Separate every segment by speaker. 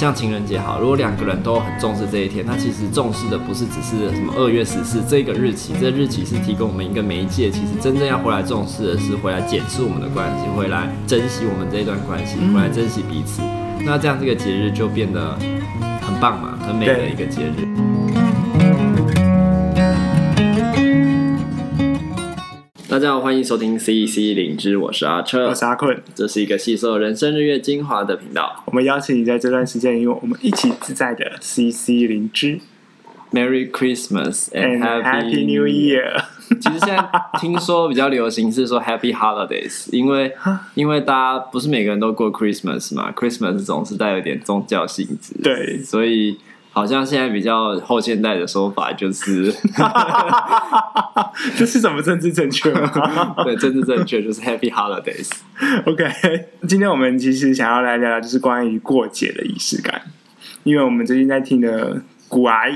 Speaker 1: 像情人节好，如果两个人都很重视这一天，他其实重视的不是只是什么二月十四这个日期，这个日期是提供我们一个媒介，其实真正要回来重视的是回来检视我们的关系，回来珍惜我们这一段关系，回来珍惜彼此。那这样这个节日就变得很棒嘛，很美的一个节日。大家好，欢迎收听 CC 灵知，我是阿车，
Speaker 2: 我是阿坤，
Speaker 1: 这是一个吸收人生日月精华的频道。
Speaker 2: 我们邀请你在这段时间，与我们一起自在的 CC 灵知。
Speaker 1: Merry Christmas and,
Speaker 2: and Happy New Year。
Speaker 1: 其实现在听说比较流行是说 Happy Holidays，因为因为大家不是每个人都过 Christmas 嘛，Christmas 总是带有点宗教性质，
Speaker 2: 对，
Speaker 1: 所以。好像现在比较后现代的说法就是，
Speaker 2: 这是什么政治正确吗？
Speaker 1: 对，政治正确就是 Happy Holidays。
Speaker 2: OK，今天我们其实想要来聊聊，就是关于过节的仪式感，因为我们最近在听的古癌，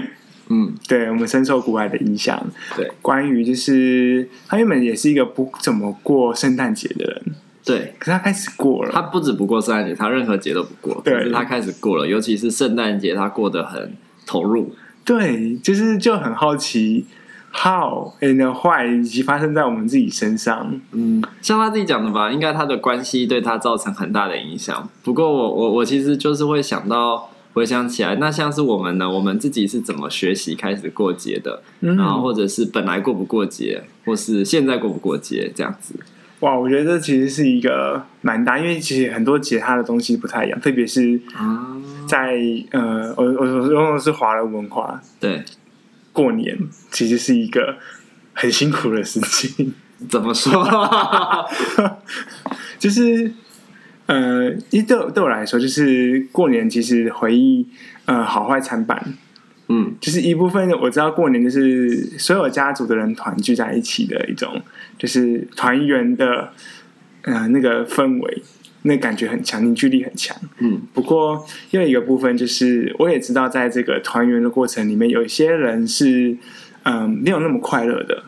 Speaker 2: 嗯，对，我们深受古癌的影响，
Speaker 1: 对，
Speaker 2: 关于就是他原本也是一个不怎么过圣诞节的人。
Speaker 1: 对，
Speaker 2: 可是他开始过了。
Speaker 1: 他不止不过圣诞节，他任何节都不过。对，可是他开始过了，尤其是圣诞节，他过得很投入。
Speaker 2: 对，就是就很好奇，how and why 以及发生在我们自己身上。
Speaker 1: 嗯，像他自己讲的吧，应该他的关系对他造成很大的影响。不过我我我其实就是会想到回想起来，那像是我们呢，我们自己是怎么学习开始过节的？嗯，然后或者是本来过不过节，或是现在过不过节这样子。
Speaker 2: 哇，我觉得这其实是一个蛮大，因为其实很多节它的东西不太一样，特别是在呃，我我我用的是华人文化，
Speaker 1: 对，
Speaker 2: 过年其实是一个很辛苦的事情。
Speaker 1: 怎么说？
Speaker 2: 就是呃，一对对我来说，就是过年其实回忆呃好坏参半。嗯，就是一部分我知道过年就是所有家族的人团聚在一起的一种，就是团圆的，呃，那个氛围，那感觉很强，凝聚力很强。嗯，不过又有一个部分就是，我也知道在这个团圆的过程里面，有些人是嗯、呃、没有那么快乐的，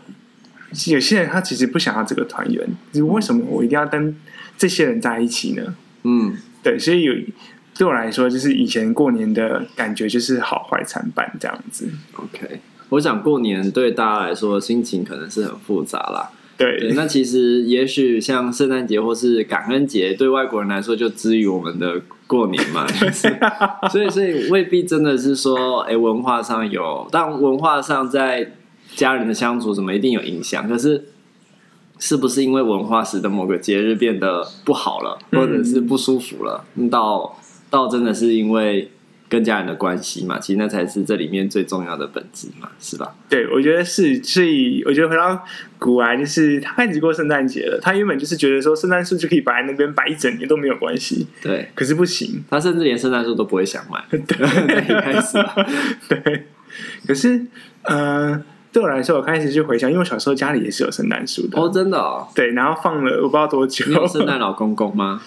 Speaker 2: 有些人他其实不想要这个团圆，就是为什么我一定要跟这些人在一起呢？嗯，对，所以有。对我来说，就是以前过年的感觉，就是好坏参半这样子。
Speaker 1: OK，我想过年对大家来说心情可能是很复杂啦。
Speaker 2: 对，
Speaker 1: 对，那其实也许像圣诞节或是感恩节，对外国人来说就之于我们的过年嘛。所以，所以未必真的是说，哎，文化上有，但文化上在家人的相处怎么一定有影响。可是，是不是因为文化使得某个节日变得不好了，或者是不舒服了？嗯，到倒真的是因为跟家人的关系嘛，其实那才是这里面最重要的本质嘛，是吧？
Speaker 2: 对，我觉得是，所以我觉得回到古来，就是他开始过圣诞节了。他原本就是觉得说，圣诞树就可以摆在那边摆一整年都没有关系。
Speaker 1: 对，
Speaker 2: 可是不行，
Speaker 1: 他甚至连圣诞树都不会想买。对，一开始，
Speaker 2: 对。可是，呃，对我来说，我开始去回想，因为我小时候家里也是有圣诞树的
Speaker 1: 哦，真的哦。
Speaker 2: 对，然后放了我不知道多久。
Speaker 1: 你有圣诞老公公吗？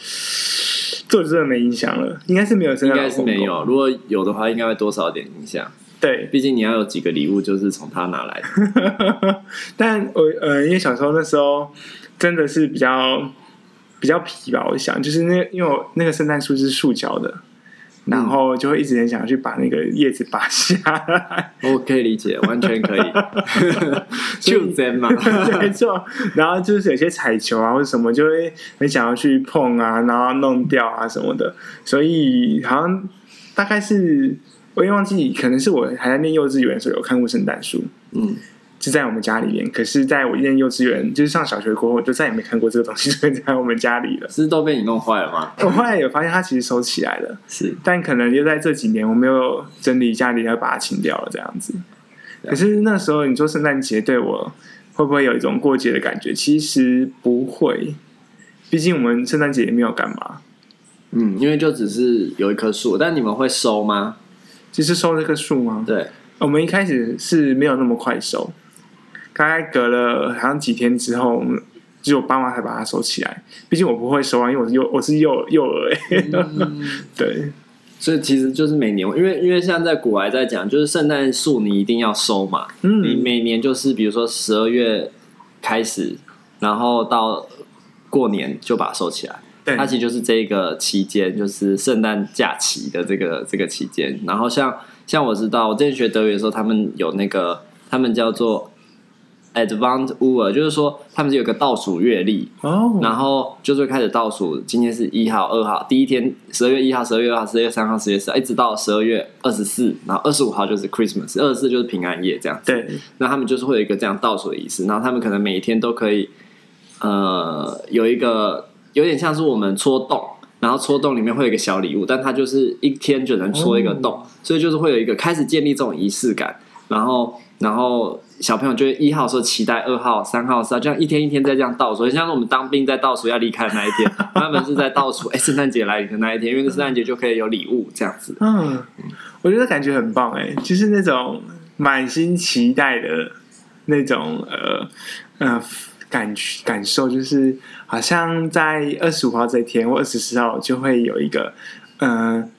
Speaker 2: 这真的没影响了，应该是没有，
Speaker 1: 应该是没有。如果有的话，应该会多少点影响。
Speaker 2: 对，
Speaker 1: 毕竟你要有几个礼物，就是从他拿来的。
Speaker 2: 但我呃，因为小时候那时候真的是比较比较皮吧，我想就是那因为我那个圣诞树是塑胶的。然后就会一直很想要去把那个叶子拔下来，
Speaker 1: 我 可以理解，完全可以，就这样嘛，
Speaker 2: 没错。然后就是有些彩球啊或者什么，就会很想要去碰啊，然后弄掉啊什么的。所以好像大概是我也忘记，可能是我还在念幼稚园的时候有看过圣诞树，嗯。是在我们家里面，可是在我念幼稚园，就是上小学过后，就再也没看过这个东西 出现在我们家里了。
Speaker 1: 是都被你弄坏了吗？
Speaker 2: 我后来有发现它其实收起来了，
Speaker 1: 是，
Speaker 2: 但可能就在这几年我没有整理家里，要把它清掉了这样子。可是那时候你说圣诞节对我会不会有一种过节的感觉？其实不会，毕竟我们圣诞节也没有干嘛。
Speaker 1: 嗯，因为就只是有一棵树，但你们会收吗？
Speaker 2: 就是收这棵树吗？
Speaker 1: 对，
Speaker 2: 我们一开始是没有那么快收。大概隔了好像几天之后，就我爸妈才把它收起来。毕竟我不会收啊，因为我是幼我是幼幼儿 对，
Speaker 1: 所以其实就是每年，因为因为像在古来在讲，就是圣诞树你一定要收嘛。嗯，你每年就是比如说十二月开始，然后到过年就把它收起来。
Speaker 2: 对
Speaker 1: 它其实就是这个期间，就是圣诞假期的这个这个期间。然后像像我知道，我之前学德语的时候，他们有那个，他们叫做。Advanced Uhr 就是说，他们是有个倒数月历。
Speaker 2: 哦，
Speaker 1: 然后就是开始倒数，今天是一号、二号，第一天十二月一号、十二月二号、十二月三号、十月四号，一直到十二月二十四，然后二十五号就是 Christmas，二十四就是平安夜这样子。
Speaker 2: 对，
Speaker 1: 那他们就是会有一个这样倒数的仪式，然后他们可能每一天都可以，呃，有一个有点像是我们戳洞，然后戳洞里面会有一个小礼物，但它就是一天就能戳一个洞，哦、所以就是会有一个开始建立这种仪式感，然后，然后。小朋友就一号说期待二号、三号、四号，这样一天一天在这样倒数，像是我们当兵在倒数要离开的那一天，他们是在倒数哎，圣诞节来临的那一天，因为圣诞节就可以有礼物这样子。
Speaker 2: 嗯，我觉得感觉很棒哎，就是那种满心期待的那种呃呃感感受，就是好像在二十五号这一天或二十四号就会有一个嗯。呃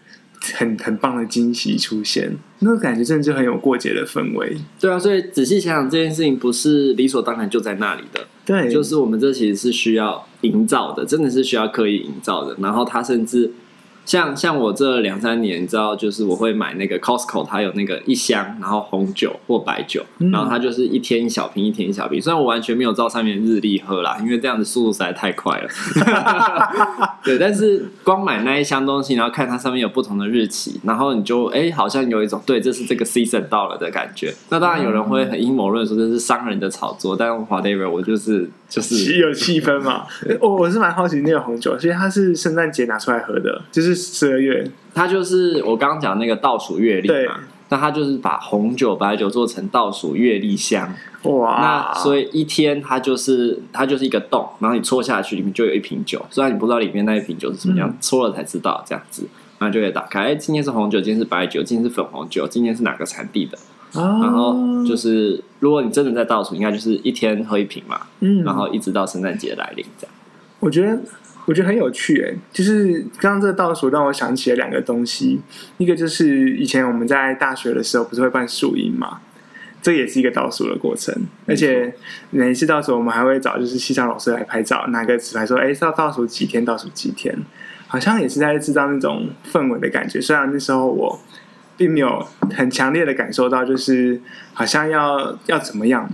Speaker 2: 很很棒的惊喜出现，那个感觉真的就很有过节的氛围。
Speaker 1: 对啊，所以仔细想想，这件事情不是理所当然就在那里的。
Speaker 2: 对，
Speaker 1: 就是我们这其实是需要营造的，真的是需要刻意营造的。然后它甚至。像像我这两三年，你知道，就是我会买那个 Costco，它有那个一箱，然后红酒或白酒，然后它就是一天一小瓶，一天一小瓶。虽然我完全没有照上面日历喝啦，因为这样的速度实在太快了。对，但是光买那一箱东西，然后看它上面有不同的日期，然后你就哎、欸，好像有一种对，这是这个 season 到了的感觉。那当然有人会很阴谋论说这是商人的炒作，但 whatever，我就是就是
Speaker 2: 有气氛嘛。我我是蛮好奇那个红酒，所以它是圣诞节拿出来喝的，就是。十二月，
Speaker 1: 它就是我刚刚讲那个倒数月历嘛，那它就是把红酒、白酒做成倒数月历箱，
Speaker 2: 哇！
Speaker 1: 那所以一天它就是它就是一个洞，然后你戳下去，里面就有一瓶酒。虽然你不知道里面那一瓶酒是什么样，嗯、戳了才知道这样子，然后就可以打开。哎，今天是红酒，今天是白酒，今天是粉红酒，今天是哪个产地的？
Speaker 2: 哦、
Speaker 1: 然后就是如果你真的在倒数，应该就是一天喝一瓶嘛，嗯，然后一直到圣诞节来临这样。
Speaker 2: 我觉得。我觉得很有趣诶，就是刚刚这个倒数让我想起了两个东西，一个就是以前我们在大学的时候不是会办树荫嘛，这也是一个倒数的过程，而且每一次倒数我们还会找就是西藏老师来拍照，拿个纸牌说，哎，要倒数几天，倒数几天，好像也是在制造那种氛围的感觉。虽然那时候我并没有很强烈的感受到，就是好像要要怎么样。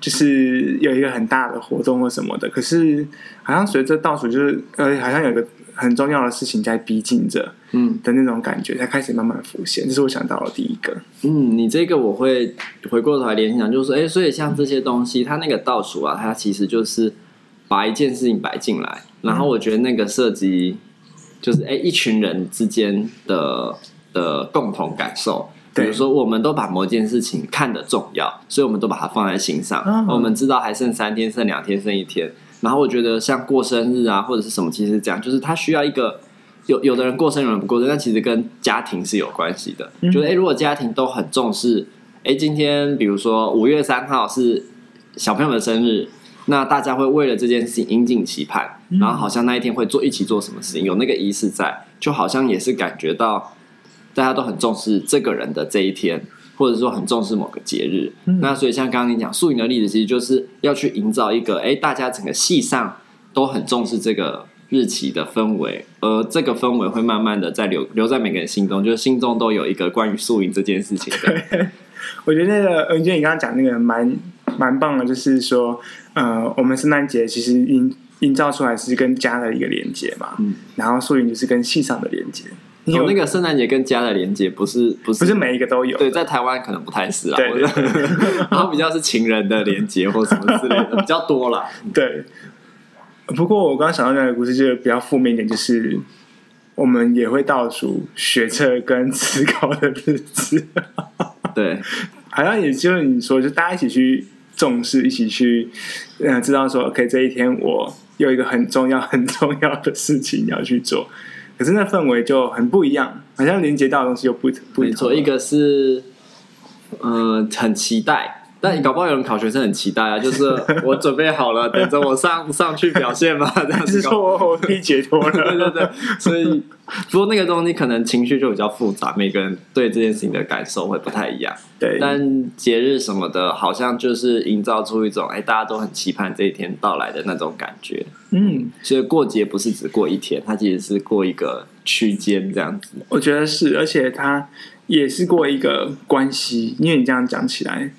Speaker 2: 就是有一个很大的活动或什么的，可是好像随着倒数，就是呃，好像有一个很重要的事情在逼近着，嗯的那种感觉，才开始慢慢浮现。这是我想到的第一个。
Speaker 1: 嗯，你这个我会回过头来联想，就是说，哎，所以像这些东西，它那个倒数啊，它其实就是把一件事情摆进来，然后我觉得那个涉及就是哎一群人之间的的共同感受。比如说，我们都把某件事情看得重要，所以我们都把它放在心上。嗯、我们知道还剩三天，剩两天，剩一天。然后我觉得像过生日啊，或者是什么，其实这样就是他需要一个有有的人过生日，有人不过生日，但其实跟家庭是有关系的。嗯、觉得哎，如果家庭都很重视，哎，今天比如说五月三号是小朋友的生日，那大家会为了这件事情殷切期盼，然后好像那一天会做一起做什么事情，有那个仪式在，就好像也是感觉到。大家都很重视这个人的这一天，或者说很重视某个节日。嗯、那所以像刚刚你讲素营的例子，其实就是要去营造一个，哎，大家整个系上都很重视这个日期的氛围，而这个氛围会慢慢的在留留在每个人心中，就是心中都有一个关于素营这件事情的。
Speaker 2: 我觉得那个文娟，你刚刚讲那个蛮蛮棒的，就是说，呃，我们圣诞节其实营营造出来是跟家的一个连接嘛，嗯，然后宿营就是跟戏上的连接。
Speaker 1: 有那个圣诞节跟家的连接，不是不是
Speaker 2: 不是每一个都有。
Speaker 1: 对，在台湾可能不太是啊。
Speaker 2: 对，对，对，
Speaker 1: 然后比较是情人的连接或什么之类的比较多了。
Speaker 2: 对。不过我刚刚想到那个故事，就是比较负面一点，就是我们也会倒数学测跟 思考的日子。
Speaker 1: 对，
Speaker 2: 好像也就是你说，就大家一起去重视，一起去嗯，知道说，OK，这一天我有一个很重要、很重要的事情要去做。可是那氛围就很不一样，好像连接到的东西又不不
Speaker 1: 没错。一个是，呃，很期待，但你搞不好有人考学生很期待啊，就是 我准备好了，等着我上上去表现吧，这样子。
Speaker 2: 说我我可以解脱了，
Speaker 1: 对对对。所以，不过那个东西可能情绪就比较复杂，每个人对这件事情的感受会不太一样。
Speaker 2: 对。
Speaker 1: 但节日什么的，好像就是营造出一种哎，大家都很期盼这一天到来的那种感觉。
Speaker 2: 嗯。
Speaker 1: 所以过节不是只过一天，它其实是过一个区间这样子。
Speaker 2: 我觉得是，而且它也是过一个关系，因为你这样讲起来。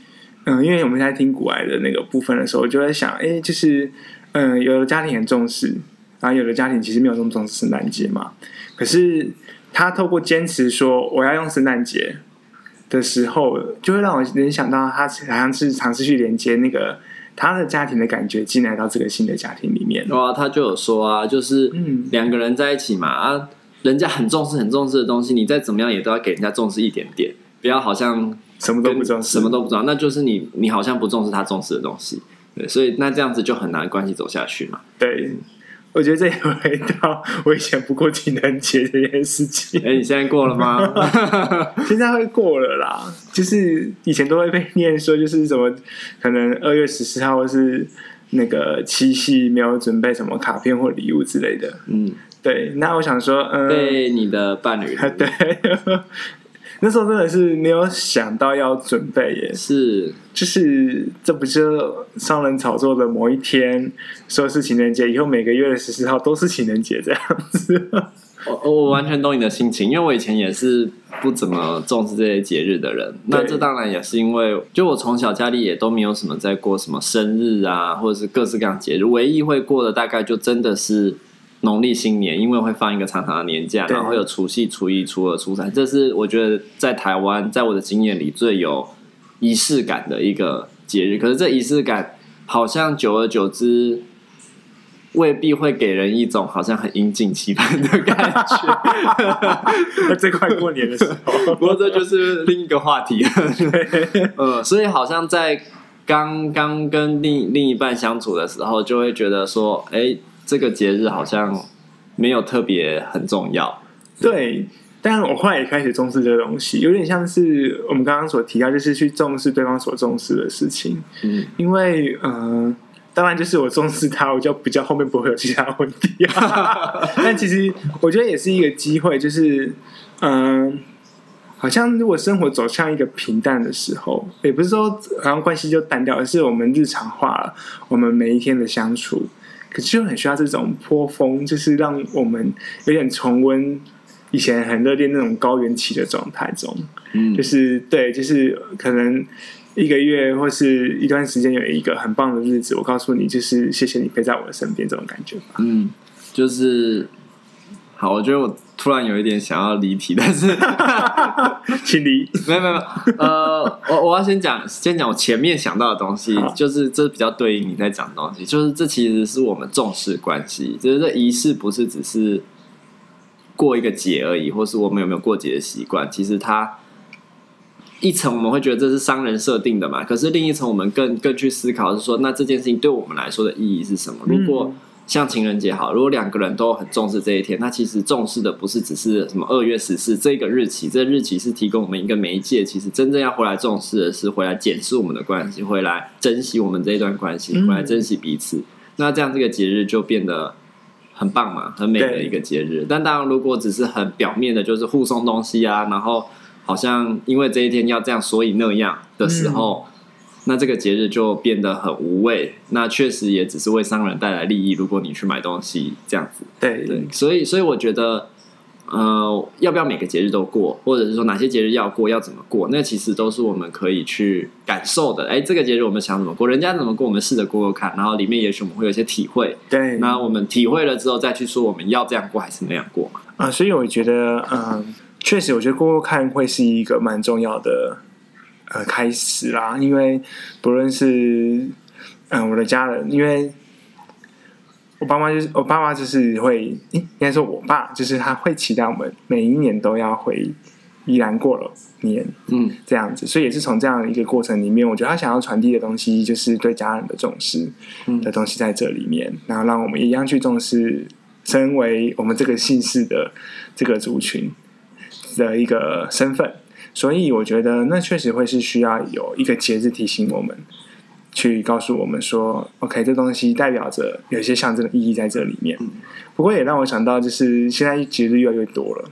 Speaker 2: 嗯，因为我们在听古癌的那个部分的时候，我就在想，哎，就是，嗯，有的家庭很重视，然后有的家庭其实没有那么重视圣诞节嘛。可是他透过坚持说我要用圣诞节的时候，就会让我联想到他好像是尝试去连接那个他的家庭的感觉进来到这个新的家庭里面。
Speaker 1: 哇，他就有说啊，就是嗯，两个人在一起嘛，啊，人家很重视很重视的东西，你再怎么样也都要给人家重视一点点，不要好像。
Speaker 2: 什么都不重视，
Speaker 1: 什么都不知道，那就是你，你好像不重视他重视的东西，对，所以那这样子就很难关系走下去嘛。
Speaker 2: 对，我觉得这也回到我以前不过情人节这件事情。
Speaker 1: 哎，你现在过了吗？
Speaker 2: 现在会过了啦，就是以前都会被念说，就是什么可能二月十四号或是那个七夕没有准备什么卡片或礼物之类的。嗯，对。那我想说，嗯，
Speaker 1: 对你的伴侣
Speaker 2: 对。那时候真的是没有想到要准备耶，
Speaker 1: 是
Speaker 2: 就是这不就商人炒作的某一天说是情人节，以后每个月的十四号都是情人节这样子。
Speaker 1: 我我完全懂你的心情，因为我以前也是不怎么重视这些节日的人。那这当然也是因为，就我从小家里也都没有什么在过什么生日啊，或者是各式各样节日，唯一会过的大概就真的是。农历新年，因为会放一个长长的年假，然后会有除夕、初一、初二、初三，这是我觉得在台湾，在我的经验里最有仪式感的一个节日。可是这仪式感好像久而久之，未必会给人一种好像很应景期盼的感觉。
Speaker 2: 这快过年的时候，
Speaker 1: 不过这就是另一个话题了。呃，所以好像在刚刚跟另另一半相处的时候，就会觉得说，哎。这个节日好像没有特别很重要，
Speaker 2: 对。但我后来也开始重视这个东西，有点像是我们刚刚所提到，就是去重视对方所重视的事情。嗯，因为嗯、呃，当然就是我重视他，我就比较后面不会有其他问题。但其实我觉得也是一个机会，就是嗯、呃，好像如果生活走向一个平淡的时候，也不是说好像关系就淡掉，而是我们日常化了我们每一天的相处。可是就很需要这种波峰，就是让我们有点重温以前很热恋那种高原期的状态中。嗯，就是对，就是可能一个月或是一段时间有一个很棒的日子，我告诉你，就是谢谢你陪在我的身边这种感觉吧。
Speaker 1: 嗯，就是好，我觉得我。突然有一点想要离题，但是
Speaker 2: 请离
Speaker 1: 没有没有，呃，我我要先讲先讲我前面想到的东西，就是这比较对应你在讲的东西，就是这其实是我们重视关系，就是这仪式不是只是过一个节而已，或是我们有没有过节的习惯，其实它一层我们会觉得这是商人设定的嘛，可是另一层我们更更去思考是说，那这件事情对我们来说的意义是什么？如果、嗯像情人节好，如果两个人都很重视这一天，那其实重视的不是只是什么二月十四这个日期，这个日期是提供我们一个媒介。其实真正要回来重视的是回来检视我们的关系，回来珍惜我们这一段关系，回来珍惜彼此。嗯、那这样这个节日就变得很棒嘛，很美的一个节日。但当然，如果只是很表面的，就是互送东西啊，然后好像因为这一天要这样，所以那样的时候。嗯那这个节日就变得很无味，那确实也只是为商人带来利益。如果你去买东西这样子，
Speaker 2: 对
Speaker 1: 对，所以所以我觉得，呃，要不要每个节日都过，或者是说哪些节日要过，要怎么过，那其实都是我们可以去感受的。哎，这个节日我们想怎么过，人家怎么过，我们试着过过看，然后里面也许我们会有一些体会。
Speaker 2: 对，
Speaker 1: 那我们体会了之后，再去说我们要这样过还是那样过嘛？
Speaker 2: 啊，所以我觉得，嗯、呃，确实，我觉得过过看会是一个蛮重要的。呃，开始啦，因为不论是嗯、呃、我的家人，因为我爸妈就是我爸妈就是会，应该说我爸就是他会期待我们每一年都要回宜兰过了年，嗯，这样子，所以也是从这样的一个过程里面，我觉得他想要传递的东西就是对家人的重视的东西在这里面，嗯、然后让我们一样去重视身为我们这个姓氏的这个族群的一个身份。所以我觉得那确实会是需要有一个节日提醒我们，去告诉我们说，OK，这东西代表着有一些象征的意义在这里面。不过也让我想到，就是现在节日越来越多了，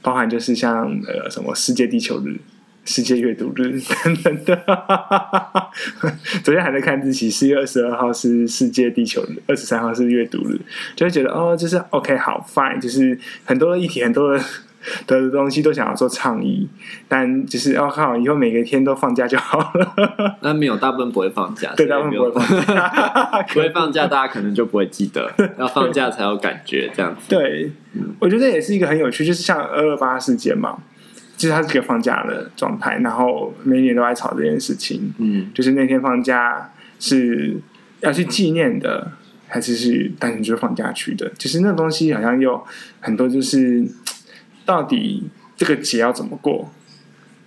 Speaker 2: 包含就是像呃什么世界地球日。世界阅读日 等等的，昨天还在看日期，四月二十二号是世界地球日，二十三号是阅读日，就会觉得哦，就是 OK，好 fine，就是很多的议题，很多的 的东西都想要做倡议，但就是要看、哦、以后每个天都放假就好了。
Speaker 1: 那没有，大部分不会放假，
Speaker 2: 对，大部分不会放假，
Speaker 1: 不会放假，大家可能就不会记得，要放假才有感觉，这样子。
Speaker 2: 对，我觉得也是一个很有趣，就是像二二八事件嘛。其实它是一个放假的状态，然后每年都在吵这件事情。嗯，就是那天放假是要去纪念的，还是是单纯就是放假去的？其实那东西好像有很多，就是到底这个节要怎么过？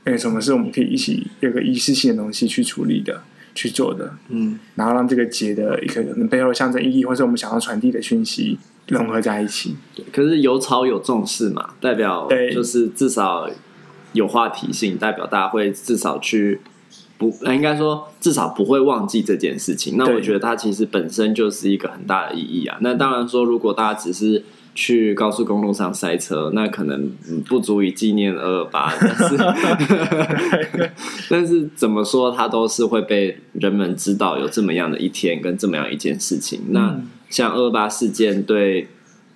Speaker 2: 有什么是我们可以一起有个仪式性的东西去处理的、去做的？嗯，然后让这个节的一个背后的象征意义，或是我们想要传递的讯息融合在一起。
Speaker 1: 对，可是有吵有重视嘛，代表就是至少。有话题性，代表大家会至少去不，应该说至少不会忘记这件事情。那我觉得它其实本身就是一个很大的意义啊。那当然说，如果大家只是去高速公路上塞车，那可能不足以纪念二二八。但是，但是怎么说，它都是会被人们知道有这么样的一天跟这么样一件事情。那像二二八事件对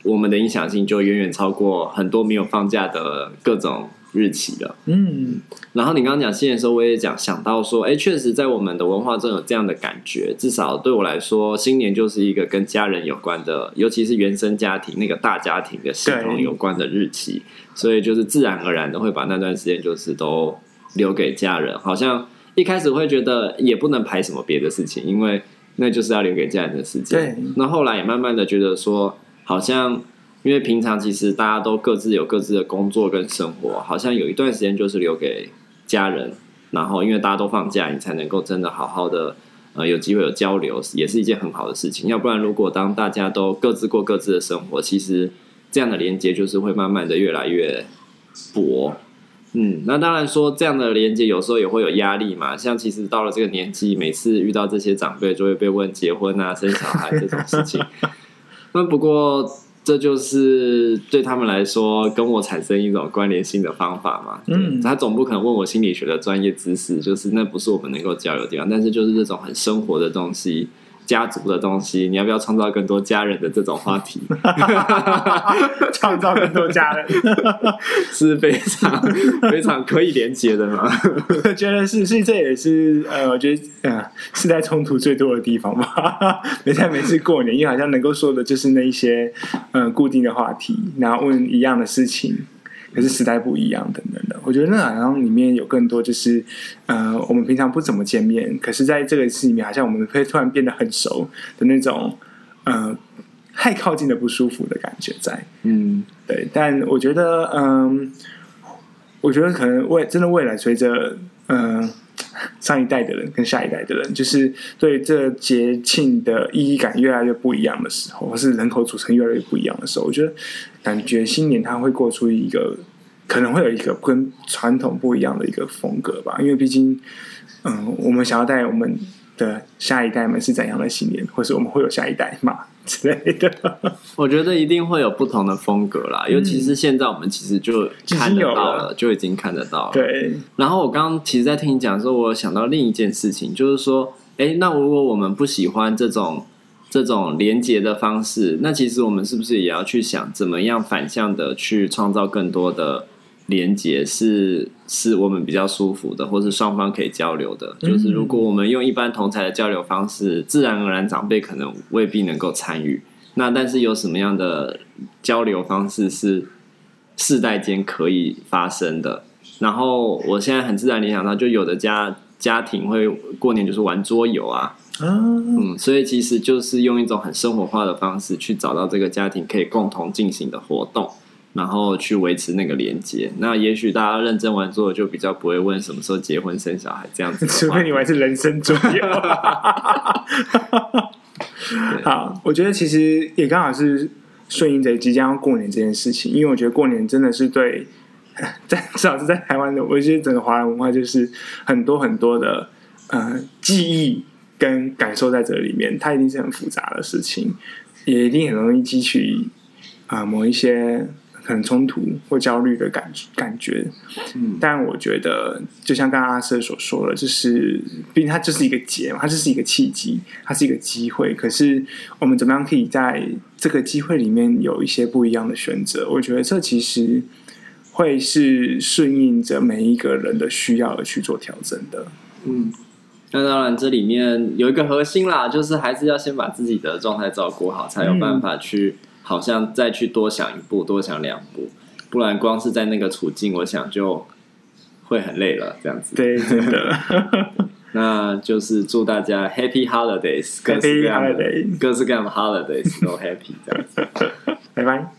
Speaker 1: 我们的影响性，就远远超过很多没有放假的各种。日期了，嗯，然后你刚刚讲新年的时候，我也讲想到说，哎，确实在我们的文化中有这样的感觉。至少对我来说，新年就是一个跟家人有关的，尤其是原生家庭那个大家庭的系统有关的日期，所以就是自然而然的会把那段时间就是都留给家人。好像一开始会觉得也不能排什么别的事情，因为那就是要留给家人的时间。对，那后来也慢慢的觉得说，好像。因为平常其实大家都各自有各自的工作跟生活，好像有一段时间就是留给家人，然后因为大家都放假，你才能够真的好好的呃有机会有交流，也是一件很好的事情。要不然，如果当大家都各自过各自的生活，其实这样的连接就是会慢慢的越来越薄。嗯，那当然说这样的连接有时候也会有压力嘛，像其实到了这个年纪，每次遇到这些长辈就会被问结婚啊、生小孩这种事情。那不过。这就是对他们来说跟我产生一种关联性的方法嘛。嗯，他总不可能问我心理学的专业知识，就是那不是我们能够交流的地方。但是就是这种很生活的东西。家族的东西，你要不要创造更多家人的这种话题？
Speaker 2: 创造更多家人
Speaker 1: 是非常非常可以连接的嘛？
Speaker 2: 我 觉得是，是这也是呃，我觉得呃，世代冲突最多的地方吧。每次每次过年，因为好像能够说的就是那一些呃固定的话题，然后问一样的事情。可是时代不一样，等等的，我觉得那好像里面有更多，就是呃，我们平常不怎么见面，可是在这个戏里面，好像我们会突然变得很熟的那种，呃，太靠近的不舒服的感觉在。嗯，对。但我觉得，嗯、呃，我觉得可能未真的未来随着，嗯、呃。上一代的人跟下一代的人，就是对这节庆的意义感越来越不一样的时候，或是人口组成越来越不一样的时候，我觉得感觉新年它会过出一个可能会有一个跟传统不一样的一个风格吧。因为毕竟，嗯，我们想要带我们的下一代们是怎样的信念，或是我们会有下一代嘛？之类的，
Speaker 1: 我觉得一定会有不同的风格啦。尤其是现在，我们其实就看得到了，就已经看得到了。
Speaker 2: 对。
Speaker 1: 然后我刚刚其实，在听你讲的时候，我想到另一件事情，就是说，哎，那如果我们不喜欢这种这种连接的方式，那其实我们是不是也要去想，怎么样反向的去创造更多的？连接是是我们比较舒服的，或是双方可以交流的。就是如果我们用一般同才的交流方式，自然而然长辈可能未必能够参与。那但是有什么样的交流方式是世代间可以发生的？然后我现在很自然联想到，就有的家家庭会过年就是玩桌游啊，嗯，所以其实就是用一种很生活化的方式去找到这个家庭可以共同进行的活动。然后去维持那个连接，那也许大家认真玩桌游，就比较不会问什么时候结婚生小孩这样子。
Speaker 2: 除非你玩是人生桌游。好，我觉得其实也刚好是顺应着即将要过年这件事情，因为我觉得过年真的是对 在至少是在台湾的，我觉得整个华人文化就是很多很多的呃记忆跟感受在这里面，它一定是很复杂的事情，也一定很容易激起啊、呃、某一些。很冲突或焦虑的感感觉，嗯，但我觉得就像刚刚阿瑟所说的，就是毕竟它就是一个节嘛，它就是一个契机，它是一个机会。可是我们怎么样可以在这个机会里面有一些不一样的选择？我觉得这其实会是顺应着每一个人的需要而去做调整的。
Speaker 1: 嗯，那当然这里面有一个核心啦，就是还是要先把自己的状态照顾好，才有办法去。好像再去多想一步，多想两步，不然光是在那个处境，我想就会很累了。这样子，
Speaker 2: 对，真的。
Speaker 1: 那就是祝大家 Happy Holidays，各式各样的
Speaker 2: Holiday，
Speaker 1: 各式各样的 Holidays 都 Happy 这样子。
Speaker 2: 拜拜。